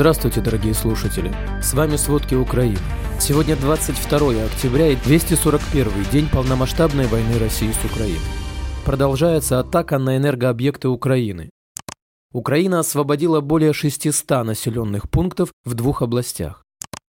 Здравствуйте, дорогие слушатели! С вами «Сводки Украины». Сегодня 22 октября и 241 день полномасштабной войны России с Украиной. Продолжается атака на энергообъекты Украины. Украина освободила более 600 населенных пунктов в двух областях.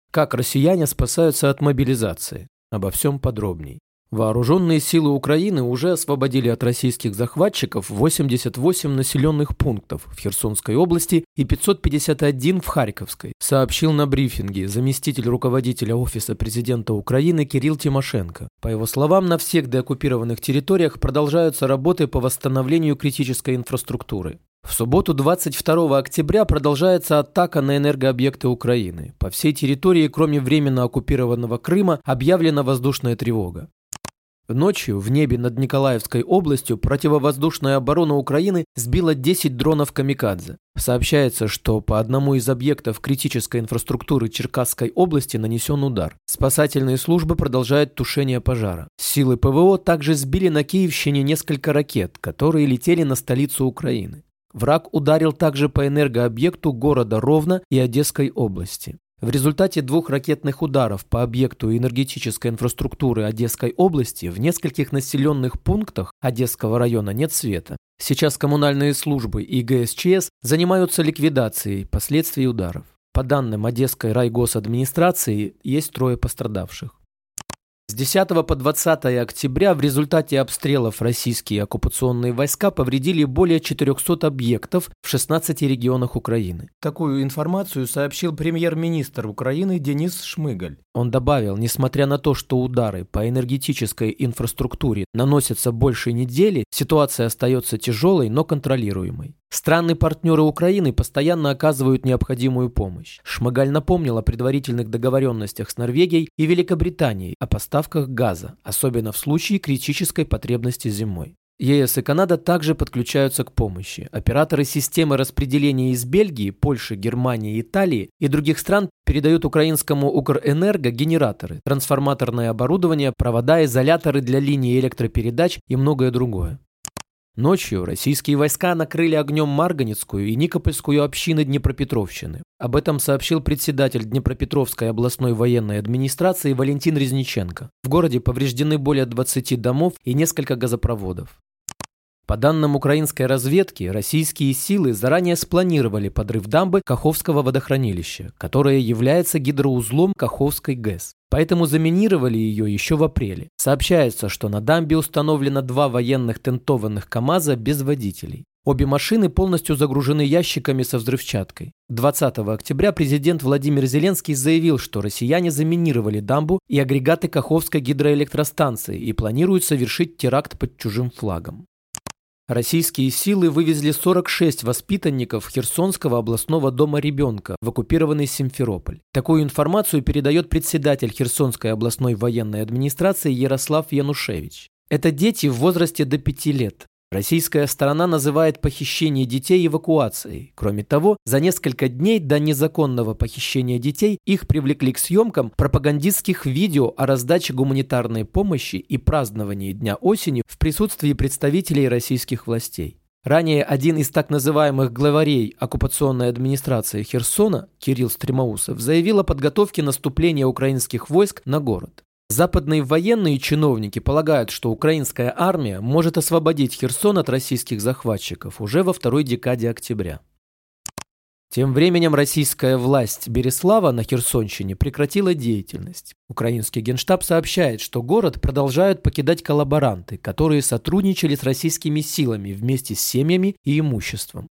Как россияне спасаются от мобилизации? Обо всем подробней. Вооруженные силы Украины уже освободили от российских захватчиков 88 населенных пунктов в Херсонской области и 551 в Харьковской, сообщил на брифинге заместитель руководителя Офиса президента Украины Кирилл Тимошенко. По его словам, на всех деоккупированных территориях продолжаются работы по восстановлению критической инфраструктуры. В субботу 22 октября продолжается атака на энергообъекты Украины. По всей территории, кроме временно оккупированного Крыма, объявлена воздушная тревога. Ночью в небе над Николаевской областью противовоздушная оборона Украины сбила 10 дронов «Камикадзе». Сообщается, что по одному из объектов критической инфраструктуры Черкасской области нанесен удар. Спасательные службы продолжают тушение пожара. Силы ПВО также сбили на Киевщине несколько ракет, которые летели на столицу Украины. Враг ударил также по энергообъекту города Ровно и Одесской области. В результате двух ракетных ударов по объекту энергетической инфраструктуры Одесской области в нескольких населенных пунктах Одесского района нет света. Сейчас коммунальные службы и ГСЧС занимаются ликвидацией последствий ударов. По данным Одесской райгосадминистрации, есть трое пострадавших. С 10 по 20 октября в результате обстрелов российские оккупационные войска повредили более 400 объектов в 16 регионах Украины. Такую информацию сообщил премьер-министр Украины Денис Шмыгаль. Он добавил, несмотря на то, что удары по энергетической инфраструктуре наносятся больше недели, ситуация остается тяжелой, но контролируемой. Страны-партнеры Украины постоянно оказывают необходимую помощь. Шмыгаль напомнил о предварительных договоренностях с Норвегией и Великобританией о поставках газа, особенно в случае критической потребности зимой. ЕС и Канада также подключаются к помощи. Операторы системы распределения из Бельгии, Польши, Германии, Италии и других стран передают украинскому Укрэнерго генераторы, трансформаторное оборудование, провода, изоляторы для линий электропередач и многое другое. Ночью российские войска накрыли огнем Марганецкую и Никопольскую общины Днепропетровщины. Об этом сообщил председатель Днепропетровской областной военной администрации Валентин Резниченко. В городе повреждены более 20 домов и несколько газопроводов. По данным украинской разведки, российские силы заранее спланировали подрыв дамбы Каховского водохранилища, которое является гидроузлом Каховской ГЭС. Поэтому заминировали ее еще в апреле. Сообщается, что на дамбе установлено два военных тентованных КАМАЗа без водителей. Обе машины полностью загружены ящиками со взрывчаткой. 20 октября президент Владимир Зеленский заявил, что россияне заминировали дамбу и агрегаты Каховской гидроэлектростанции и планируют совершить теракт под чужим флагом. Российские силы вывезли 46 воспитанников Херсонского областного дома ребенка в оккупированный Симферополь. Такую информацию передает председатель Херсонской областной военной администрации Ярослав Янушевич. Это дети в возрасте до 5 лет. Российская сторона называет похищение детей эвакуацией. Кроме того, за несколько дней до незаконного похищения детей их привлекли к съемкам пропагандистских видео о раздаче гуманитарной помощи и праздновании Дня осени в присутствии представителей российских властей. Ранее один из так называемых главарей оккупационной администрации Херсона, Кирилл Стремоусов, заявил о подготовке наступления украинских войск на город. Западные военные чиновники полагают, что украинская армия может освободить Херсон от российских захватчиков уже во второй декаде октября. Тем временем российская власть Береслава на Херсонщине прекратила деятельность. Украинский генштаб сообщает, что город продолжают покидать коллаборанты, которые сотрудничали с российскими силами вместе с семьями и имуществом.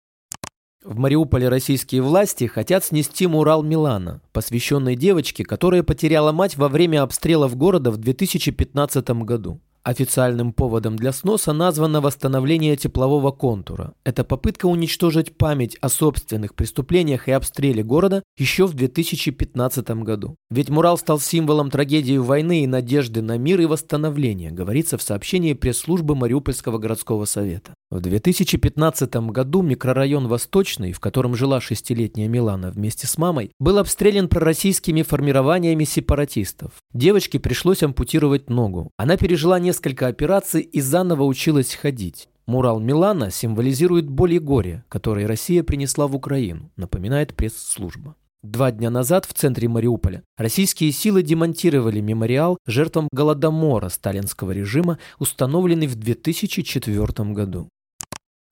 В Мариуполе российские власти хотят снести мурал Милана, посвященный девочке, которая потеряла мать во время обстрелов города в 2015 году. Официальным поводом для сноса названо восстановление теплового контура. Это попытка уничтожить память о собственных преступлениях и обстреле города еще в 2015 году. Ведь мурал стал символом трагедии войны и надежды на мир и восстановление, говорится в сообщении пресс-службы Мариупольского городского совета. В 2015 году микрорайон Восточный, в котором жила шестилетняя Милана вместе с мамой, был обстрелян пророссийскими формированиями сепаратистов. Девочке пришлось ампутировать ногу. Она пережила несколько операций и заново училась ходить. Мурал Милана символизирует боль и горе, которые Россия принесла в Украину, напоминает пресс-служба. Два дня назад в центре Мариуполя российские силы демонтировали мемориал жертвам Голодомора сталинского режима, установленный в 2004 году.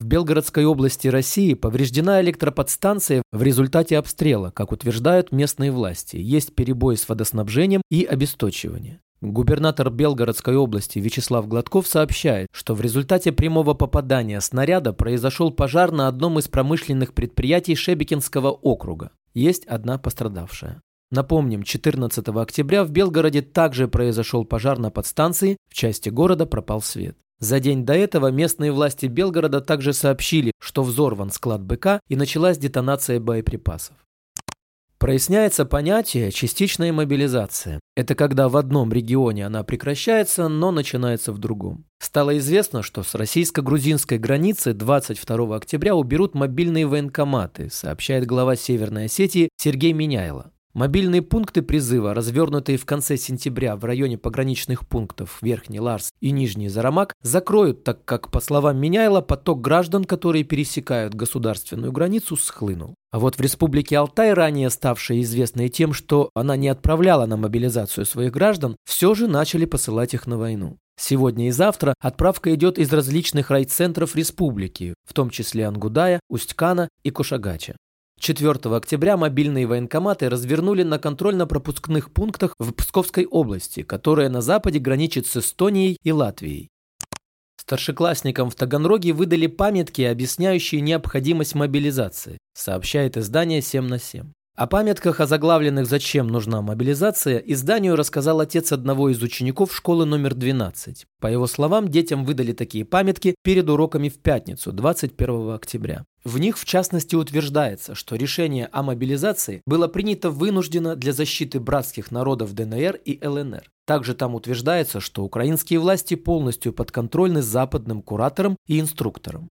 В Белгородской области России повреждена электроподстанция в результате обстрела, как утверждают местные власти. Есть перебои с водоснабжением и обесточивание. Губернатор Белгородской области Вячеслав Гладков сообщает, что в результате прямого попадания снаряда произошел пожар на одном из промышленных предприятий Шебекинского округа. Есть одна пострадавшая. Напомним, 14 октября в Белгороде также произошел пожар на подстанции, в части города пропал свет. За день до этого местные власти Белгорода также сообщили, что взорван склад БК и началась детонация боеприпасов. Проясняется понятие «частичная мобилизация». Это когда в одном регионе она прекращается, но начинается в другом. Стало известно, что с российско-грузинской границы 22 октября уберут мобильные военкоматы, сообщает глава Северной Осетии Сергей Миняйло. Мобильные пункты призыва, развернутые в конце сентября в районе пограничных пунктов Верхний Ларс и Нижний Зарамак, закроют, так как, по словам Меняйла, поток граждан, которые пересекают государственную границу, схлынул. А вот в Республике Алтай, ранее ставшей известной тем, что она не отправляла на мобилизацию своих граждан, все же начали посылать их на войну. Сегодня и завтра отправка идет из различных райцентров республики, в том числе Ангудая, Усть-Кана и Кушагача. 4 октября мобильные военкоматы развернули на контрольно-пропускных пунктах в Псковской области, которая на западе граничит с Эстонией и Латвией. Старшеклассникам в Таганроге выдали памятки, объясняющие необходимость мобилизации, сообщает издание «7 на 7». О памятках, озаглавленных «Зачем нужна мобилизация», изданию рассказал отец одного из учеников школы номер 12. По его словам, детям выдали такие памятки перед уроками в пятницу, 21 октября. В них, в частности, утверждается, что решение о мобилизации было принято вынужденно для защиты братских народов ДНР и ЛНР. Также там утверждается, что украинские власти полностью подконтрольны западным куратором и инструктором.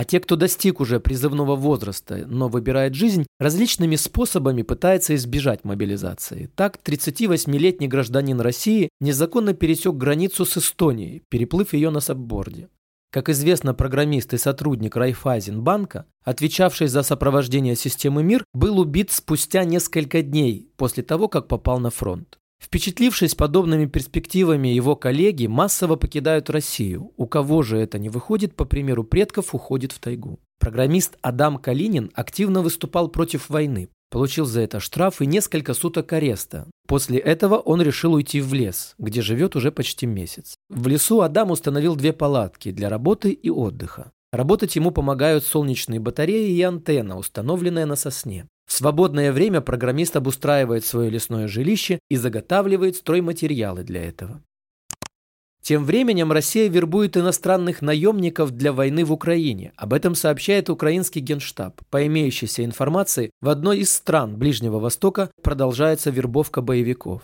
А те, кто достиг уже призывного возраста, но выбирает жизнь, различными способами пытается избежать мобилизации. Так, 38-летний гражданин России незаконно пересек границу с Эстонией, переплыв ее на сабборде. Как известно, программист и сотрудник Райфайзенбанка, отвечавший за сопровождение системы МИР, был убит спустя несколько дней после того, как попал на фронт. Впечатлившись подобными перспективами, его коллеги массово покидают Россию. У кого же это не выходит, по примеру предков, уходит в тайгу. Программист Адам Калинин активно выступал против войны. Получил за это штраф и несколько суток ареста. После этого он решил уйти в лес, где живет уже почти месяц. В лесу Адам установил две палатки для работы и отдыха. Работать ему помогают солнечные батареи и антенна, установленная на сосне. В свободное время программист обустраивает свое лесное жилище и заготавливает стройматериалы для этого. Тем временем Россия вербует иностранных наемников для войны в Украине. Об этом сообщает украинский генштаб. По имеющейся информации, в одной из стран Ближнего Востока продолжается вербовка боевиков.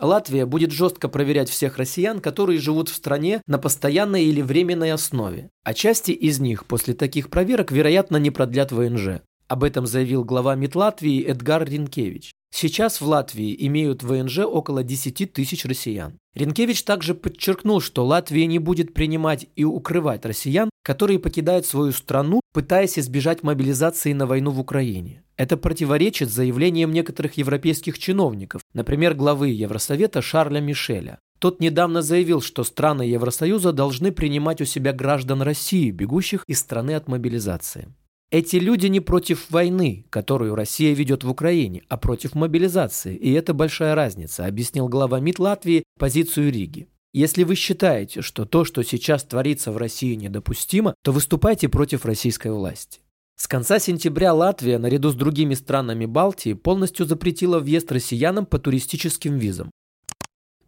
Латвия будет жестко проверять всех россиян, которые живут в стране на постоянной или временной основе. А части из них после таких проверок, вероятно, не продлят ВНЖ. Об этом заявил глава МИД Латвии Эдгар Ринкевич. Сейчас в Латвии имеют ВНЖ около 10 тысяч россиян. Ринкевич также подчеркнул, что Латвия не будет принимать и укрывать россиян, которые покидают свою страну, пытаясь избежать мобилизации на войну в Украине. Это противоречит заявлениям некоторых европейских чиновников, например, главы Евросовета Шарля Мишеля. Тот недавно заявил, что страны Евросоюза должны принимать у себя граждан России, бегущих из страны от мобилизации. Эти люди не против войны, которую Россия ведет в Украине, а против мобилизации, и это большая разница, объяснил глава МИД Латвии позицию Риги. Если вы считаете, что то, что сейчас творится в России, недопустимо, то выступайте против российской власти. С конца сентября Латвия, наряду с другими странами Балтии, полностью запретила въезд россиянам по туристическим визам.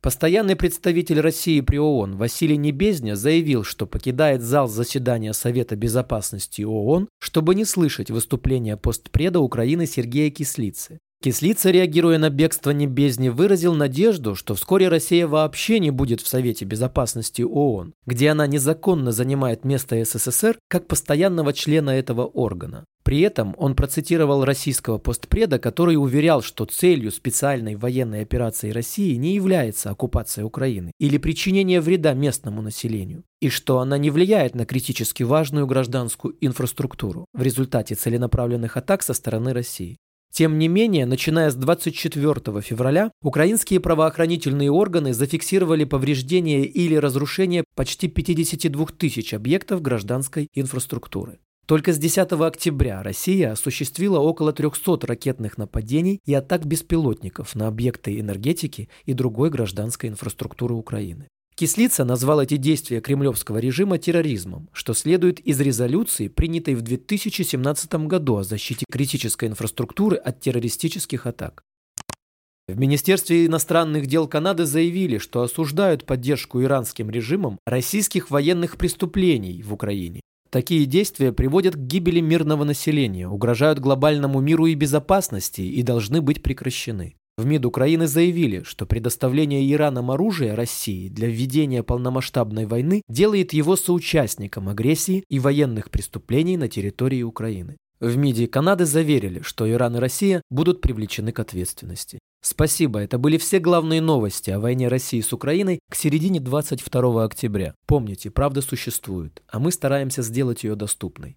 Постоянный представитель России при ООН Василий Небезня заявил, что покидает зал заседания Совета Безопасности ООН, чтобы не слышать выступления постпреда Украины Сергея Кислицы. Кислица, реагируя на бегство Небезни, выразил надежду, что вскоре Россия вообще не будет в Совете Безопасности ООН, где она незаконно занимает место СССР как постоянного члена этого органа. При этом он процитировал российского постпреда, который уверял, что целью специальной военной операции России не является оккупация Украины или причинение вреда местному населению, и что она не влияет на критически важную гражданскую инфраструктуру в результате целенаправленных атак со стороны России. Тем не менее, начиная с 24 февраля, украинские правоохранительные органы зафиксировали повреждение или разрушение почти 52 тысяч объектов гражданской инфраструктуры. Только с 10 октября Россия осуществила около 300 ракетных нападений и атак беспилотников на объекты энергетики и другой гражданской инфраструктуры Украины. Кислица назвал эти действия кремлевского режима терроризмом, что следует из резолюции, принятой в 2017 году о защите критической инфраструктуры от террористических атак. В Министерстве иностранных дел Канады заявили, что осуждают поддержку иранским режимом российских военных преступлений в Украине. Такие действия приводят к гибели мирного населения, угрожают глобальному миру и безопасности и должны быть прекращены. В МИД Украины заявили, что предоставление Ираном оружия России для введения полномасштабной войны делает его соучастником агрессии и военных преступлений на территории Украины. В МИДе Канады заверили, что Иран и Россия будут привлечены к ответственности. Спасибо, это были все главные новости о войне России с Украиной к середине 22 октября. Помните, правда существует, а мы стараемся сделать ее доступной.